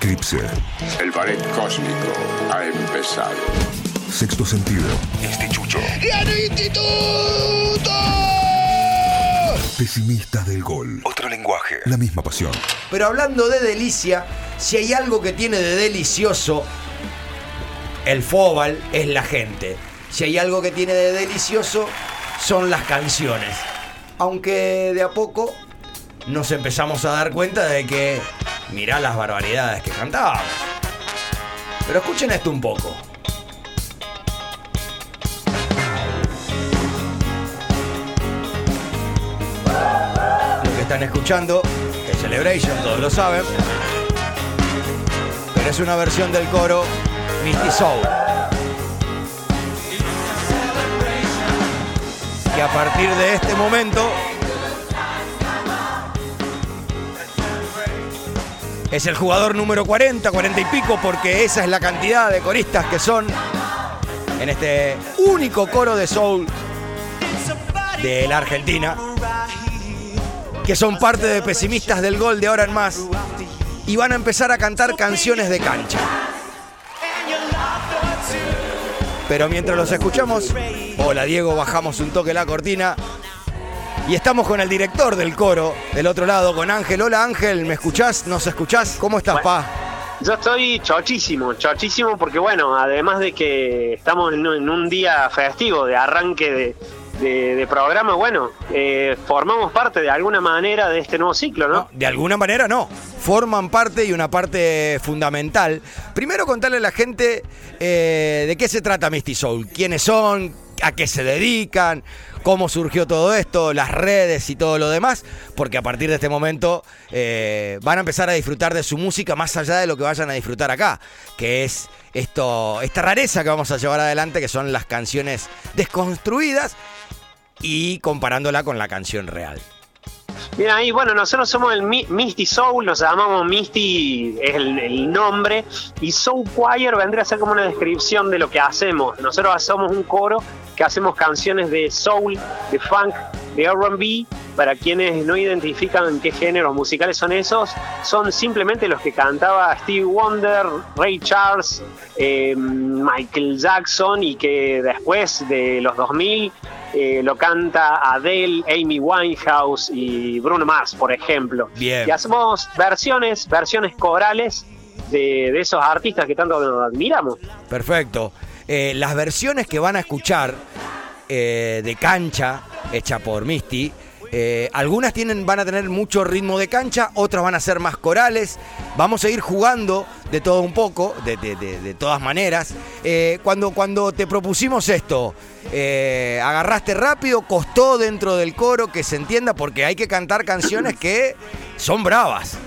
Eclipse. El ballet cósmico ha empezado. Sexto sentido. Instituto. instituto! Pesimistas del gol. Otro lenguaje. La misma pasión. Pero hablando de delicia, si hay algo que tiene de delicioso el Fóbal es la gente. Si hay algo que tiene de delicioso son las canciones. Aunque de a poco nos empezamos a dar cuenta de que mirá las barbaridades que cantábamos. Pero escuchen esto un poco. Lo que están escuchando es Celebration, todos lo saben. Pero es una versión del coro Misty Soul. Que a partir de este momento es el jugador número 40, 40 y pico, porque esa es la cantidad de coristas que son en este único coro de soul de la Argentina, que son parte de pesimistas del gol de ahora en más, y van a empezar a cantar canciones de cancha. Pero mientras los escuchamos, hola Diego, bajamos un toque la cortina. Y estamos con el director del coro, del otro lado, con Ángel. Hola Ángel, ¿me escuchás? ¿Nos escuchás? ¿Cómo estás, pa? Yo estoy chochísimo, chochísimo porque bueno, además de que estamos en un día festivo de arranque de, de, programa, bueno, eh, formamos parte de alguna manera de este nuevo ciclo, ¿no? De alguna manera no, forman parte y una parte fundamental. Primero contarle a la gente eh, de qué se trata Misty Soul, quiénes son, a qué se dedican, cómo surgió todo esto, las redes y todo lo demás, porque a partir de este momento eh, van a empezar a disfrutar de su música más allá de lo que vayan a disfrutar acá, que es esto, esta rareza que vamos a llevar adelante, que son las canciones desconstruidas y comparándola con la canción real. Bien, ahí, bueno, nosotros somos el Misty Soul, nos llamamos Misty, es el, nombre, y Soul Choir vendría a ser como una descripción de lo que hacemos. Nosotros somos un coro que hacemos canciones de soul, de funk, de RB. Para quienes no identifican qué géneros musicales son esos, son simplemente los que cantaba Steve Wonder, Ray Charles, eh, Michael Jackson y que después de los 2000 eh, lo canta Adele, Amy Winehouse y Bruno Mars, por ejemplo. Bien. Y hacemos versiones, versiones corales de, esos artistas que tanto admiramos. Perfecto. Eh, las versiones que van a escuchar eh, de cancha, hecha por Misty, eh, algunas tienen, van a tener mucho ritmo de cancha, otras van a ser más corales. Vamos a ir jugando de todo un poco, de, todas maneras. Eh, cuando, cuando te propusimos esto, eh, agarraste rápido, costó dentro del coro que se entienda, porque hay que cantar canciones que son bravas.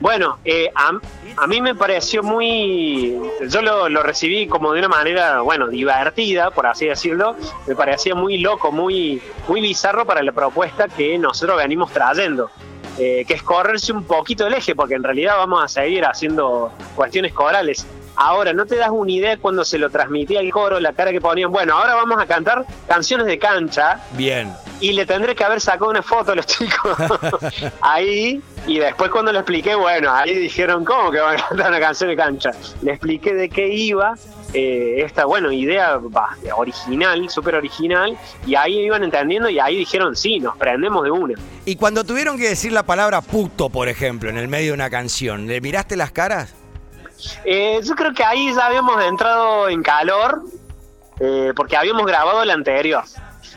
Bueno, eh, a, mí me pareció muy. Yo lo, recibí como de una manera, bueno, divertida, por así decirlo. Me parecía muy loco, muy, muy bizarro para la propuesta que nosotros venimos trayendo. Eh, que es correrse un poquito el eje, porque en realidad vamos a seguir haciendo cuestiones corales. Ahora, ¿no te das una idea cuando se lo transmitía el coro, la cara que ponían? Bueno, ahora vamos a cantar canciones de cancha. Bien. Y le tendré que haber sacado una foto a los chicos ahí. Y después cuando lo expliqué, bueno, ahí dijeron, ¿cómo que van a cantar una canción de cancha? Le expliqué de qué iba. Eh, esta, bueno, idea original, súper original, y ahí iban entendiendo y ahí dijeron, sí, nos prendemos de una. Y cuando tuvieron que decir la palabra puto, por ejemplo, en el medio de una canción, ¿le miraste las caras? Eh, yo creo que ahí ya habíamos entrado en calor, eh, porque habíamos grabado la anterior.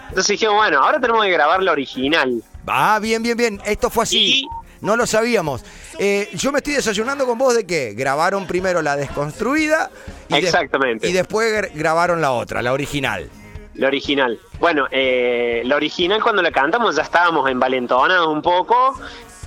Entonces dijimos, bueno, ahora tenemos que grabar la original. Ah, bien, bien, bien. Esto fue así. No lo sabíamos. Eh, yo me estoy desayunando con vos de que grabaron primero la desconstruida. Y Exactamente. y después grabaron la otra, la original. La original. Bueno, la original cuando la cantamos ya estábamos envalentonados un poco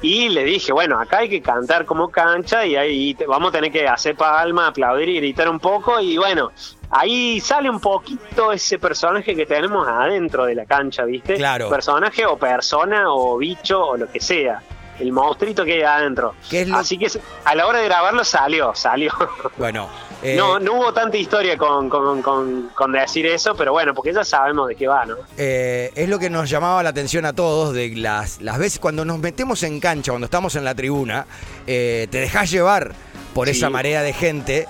y le dije, bueno, acá hay que cantar como cancha y ahí vamos a tener que hacer palma, aplaudir y gritar un poco. Y bueno, ahí sale un poquito ese personaje que tenemos adentro de la cancha, ¿viste? Claro. Personaje o persona o bicho o lo que sea. El monstruito que hay adentro. Así que a la hora de grabarlo salió, salió. Bueno, eh, no, no hubo tanta historia con, con, decir eso, pero bueno, porque ya sabemos de qué va, ¿no? Eh, es lo que nos llamaba la atención a todos de las, las veces cuando nos metemos en cancha, cuando estamos en la tribuna, eh, te dejas llevar por Sí. esa marea de gente.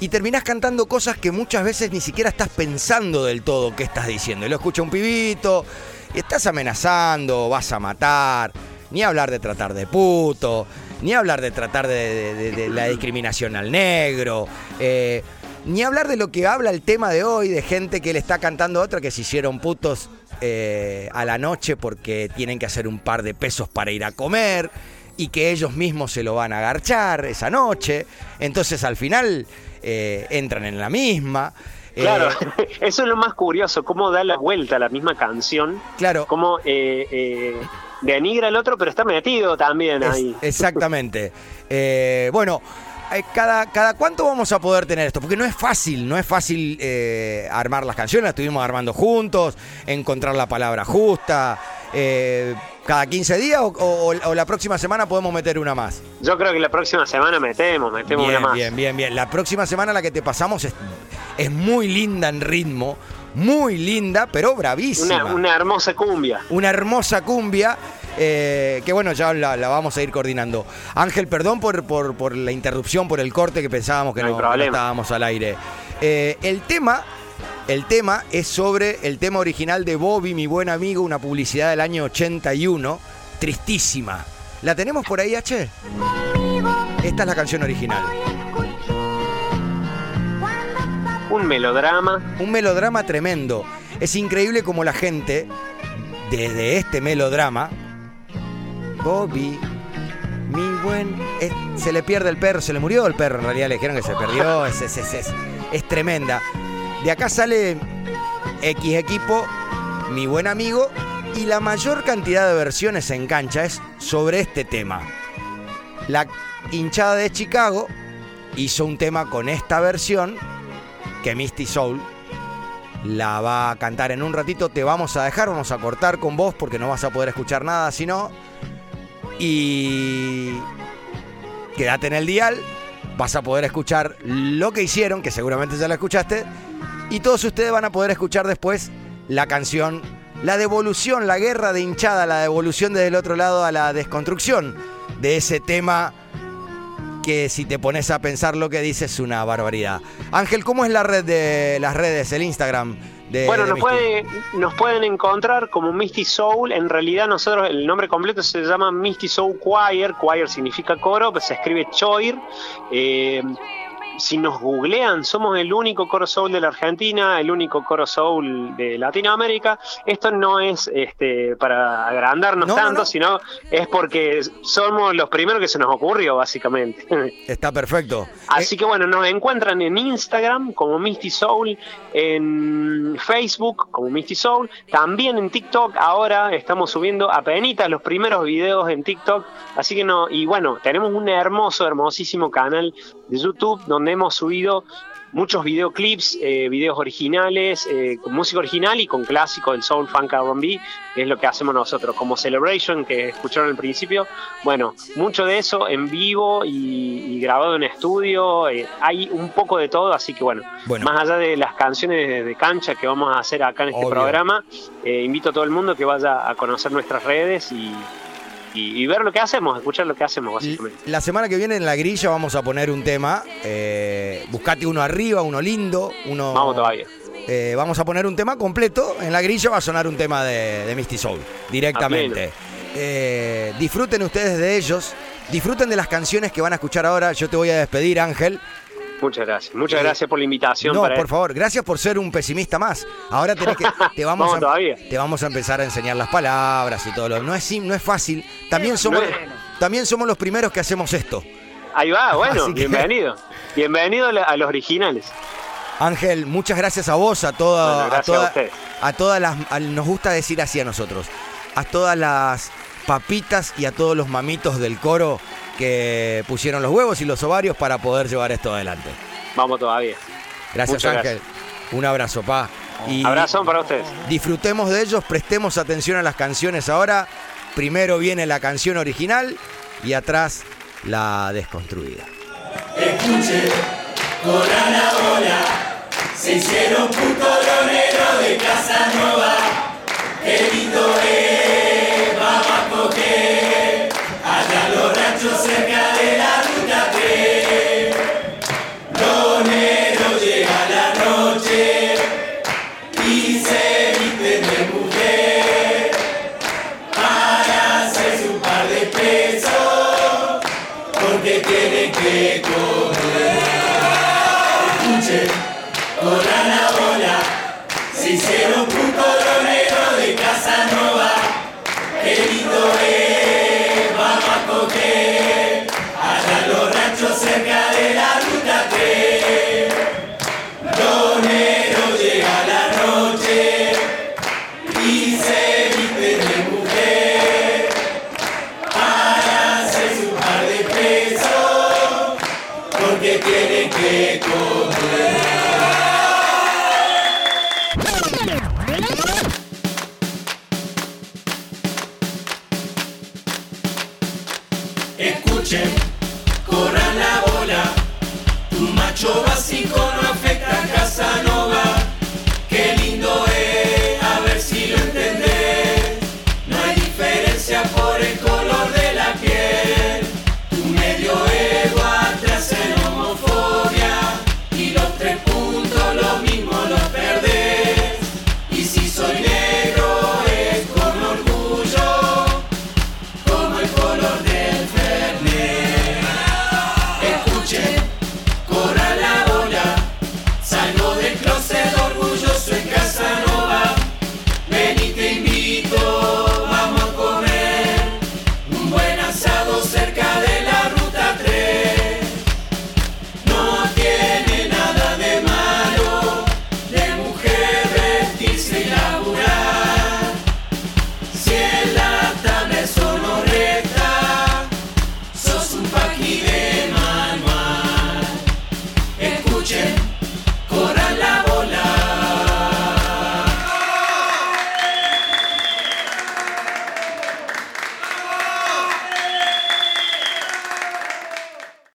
Y terminás cantando cosas que muchas veces ni siquiera estás pensando del todo qué estás diciendo. Y lo escucha un pibito, y estás amenazando, vas a matar, ni hablar de tratar de puto, ni hablar de tratar de, de- de- de la discriminación al negro, eh, ni hablar de lo que habla el tema de hoy, de gente que le está cantando a otra que se hicieron putos eh, a la noche porque tienen que hacer un par de pesos para ir a comer y que ellos mismos se lo van a agarchar esa noche. Entonces al final eh, entran en la misma. Eh, Claro, eso es lo más curioso, cómo da la vuelta a la misma canción, claro. cómo eh, denigra al otro, pero está metido también Es- ahí. exactamente. Eh, bueno, eh, cada, cada cuánto vamos a poder tener esto, porque no es fácil, no es fácil eh, armar las canciones, las estuvimos armando juntos, encontrar la palabra justa. eh, ¿Cada 15 días o, o- o la próxima semana podemos meter una más? Yo creo que la próxima semana metemos, metemos Bien, una más. bien, bien, bien. La próxima semana la que te pasamos es, es muy linda en ritmo, muy linda, pero bravísima. Una, una hermosa cumbia. una hermosa cumbia. eh, que bueno, ya la, la vamos a ir coordinando. Ángel, perdón por, por, por la interrupción, por el corte que pensábamos que No estábamos al aire. Eh, el tema, el tema es sobre el tema original de Bobby, mi buen amigo, una publicidad del año 81, tristísima. ¿La tenemos por ahí, H? Esta es la canción original. Un melodrama. Un melodrama tremendo. Es increíble como la gente, desde este melodrama, Bobby, mi buen. es- se le pierde el perro, se le murió el perro, en realidad le dijeron que se perdió, es, es, es, es- es tremenda. De acá sale X equipo, mi buen amigo, y la mayor cantidad de versiones en cancha es sobre este tema. La hinchada de Chicago hizo un tema con esta versión que Misty Soul la va a cantar en un ratito. Te vamos a dejar, vamos a cortar con vos porque no vas a poder escuchar nada si no. Y quédate en el dial, vas a poder escuchar lo que hicieron, que seguramente ya lo escuchaste. Y todos ustedes van a poder escuchar después la canción, la devolución, la guerra de hinchada, la devolución desde el otro lado a la desconstrucción de ese tema que si te pones a pensar lo que dice es una barbaridad. Ángel, ¿cómo es la red de las redes, el Instagram de Bueno, de nos, puede- nos pueden encontrar como Misty Soul. En realidad, nosotros, el nombre completo se llama Misty Soul Choir. Choir significa coro, pues se escribe Choir. Eh, si nos googlean, somos el único coro soul de la Argentina, el único coro soul de Latinoamérica. Esto no es este, para agrandarnos No, no, tanto, no. sino es porque somos los primeros que se nos ocurrió, básicamente. Está perfecto. Así que bueno, nos encuentran en Instagram como Misty Soul, en Facebook como Misty Soul, también en TikTok. Ahora estamos subiendo apenas los primeros videos en TikTok. Así que no, y bueno, tenemos un hermoso, hermosísimo canal de YouTube donde hemos subido muchos videoclips, eh, videos originales, eh, con música original y con clásicos del soul, funk, R&B, que es lo que hacemos nosotros, como Celebration, que escucharon al principio. Bueno, mucho de eso en vivo y, y grabado en estudio, eh, hay un poco de todo, así que bueno, Bueno. más allá de las canciones de, de cancha que vamos a hacer acá en este Obvio. programa, eh, invito a todo el mundo que vaya a conocer nuestras redes y, y- y ver lo que hacemos, escuchar lo que hacemos, básicamente. La semana que viene en la grilla vamos a poner un tema. eh, buscate uno arriba, uno lindo, uno. Vamos todavía. Eh, vamos a poner un tema completo. En la grilla va a sonar un tema de, de Misty Soul directamente. Eh, disfruten ustedes de ellos. Disfruten de las canciones que van a escuchar ahora. Yo te voy a despedir, Ángel. Muchas gracias. Muchas Eh, gracias por la invitación. No, para por favor, gracias por ser un pesimista más. Ahora tenés que, te vamos, a, todavía. te vamos a empezar a enseñar las palabras y todo lo. No es, no es fácil. También somos, No es- también somos los primeros que hacemos esto. Ahí va, bueno, que- bienvenido. Bienvenido a, los originales. Ángel, muchas gracias a vos, a toda, Bueno, a, toda- a ustedes. a todas las, a- nos gusta decir así a nosotros, a todas las papitas y a todos los mamitos del coro que pusieron los huevos y los ovarios para poder llevar esto adelante. Vamos todavía. Gracias Muchas Ángel, un abrazo, pa. Y Abrazo para ustedes. disfrutemos de ellos, prestemos atención a las canciones ahora. Primero viene la canción original y atrás la desconstruida. Escuche, corran la bola. Se hicieron puto de casa